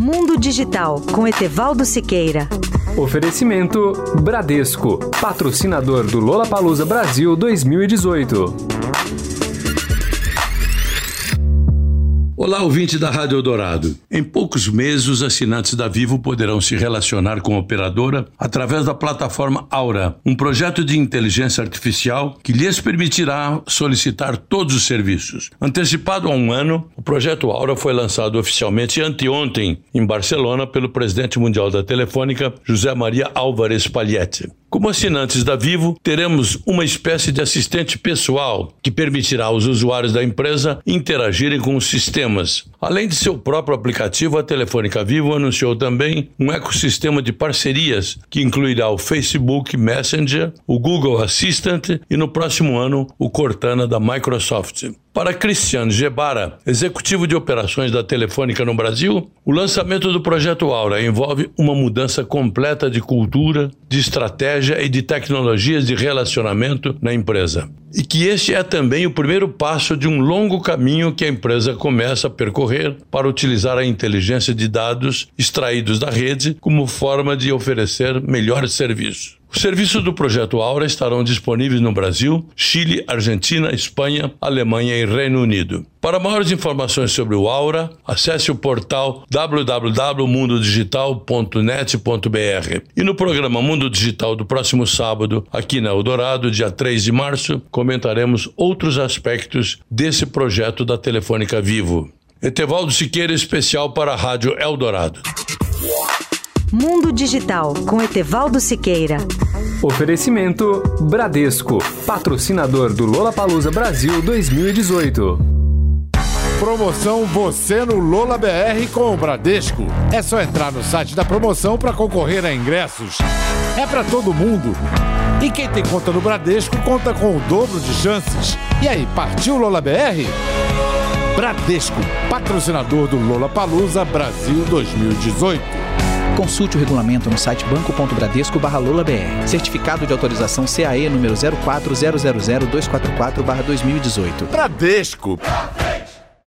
Mundo Digital com Etevaldo Siqueira. Oferecimento Bradesco, patrocinador do Lola Palusa Brasil 2018. Olá, ouvinte da Rádio Eldorado. Em poucos meses, os assinantes da Vivo poderão se relacionar com a operadora através da plataforma Aura, um projeto de inteligência artificial que lhes permitirá solicitar todos os serviços. Antecipado há um ano, o projeto Aura foi lançado oficialmente anteontem em Barcelona pelo presidente mundial da Telefônica, José Maria Álvares Palhete. Como assinantes da Vivo, teremos uma espécie de assistente pessoal que permitirá aos usuários da empresa interagirem com os sistemas. Além de seu próprio aplicativo, a Telefônica Vivo anunciou também um ecossistema de parcerias que incluirá o Facebook Messenger, o Google Assistant e no próximo ano o Cortana da Microsoft. Para Cristiano Gebara, executivo de operações da Telefônica no Brasil, o lançamento do projeto Aura envolve uma mudança completa de cultura, de estratégia e de tecnologias de relacionamento na empresa. E que este é também o primeiro passo de um longo caminho que a empresa começa a percorrer para utilizar a inteligência de dados extraídos da rede como forma de oferecer melhores serviços. Os serviços do Projeto Aura estarão disponíveis no Brasil, Chile, Argentina, Espanha, Alemanha e Reino Unido. Para maiores informações sobre o Aura, acesse o portal www.mundodigital.net.br. E no programa Mundo Digital do próximo sábado, aqui na Eldorado, dia 3 de março, comentaremos outros aspectos desse projeto da Telefônica Vivo. Etevaldo Siqueira, especial para a Rádio Eldorado. Mundo Digital com Etevaldo Siqueira. Oferecimento Bradesco, patrocinador do Lola Palusa Brasil 2018. Promoção Você no Lola BR com o Bradesco. É só entrar no site da promoção para concorrer a ingressos. É para todo mundo. E quem tem conta no Bradesco conta com o dobro de chances. E aí, partiu Lola BR? Bradesco, patrocinador do Lola Palusa Brasil 2018. Consulte o regulamento no site banco.bradesco/lolabr. Certificado de autorização CAE número 04000244/2018. Bradesco.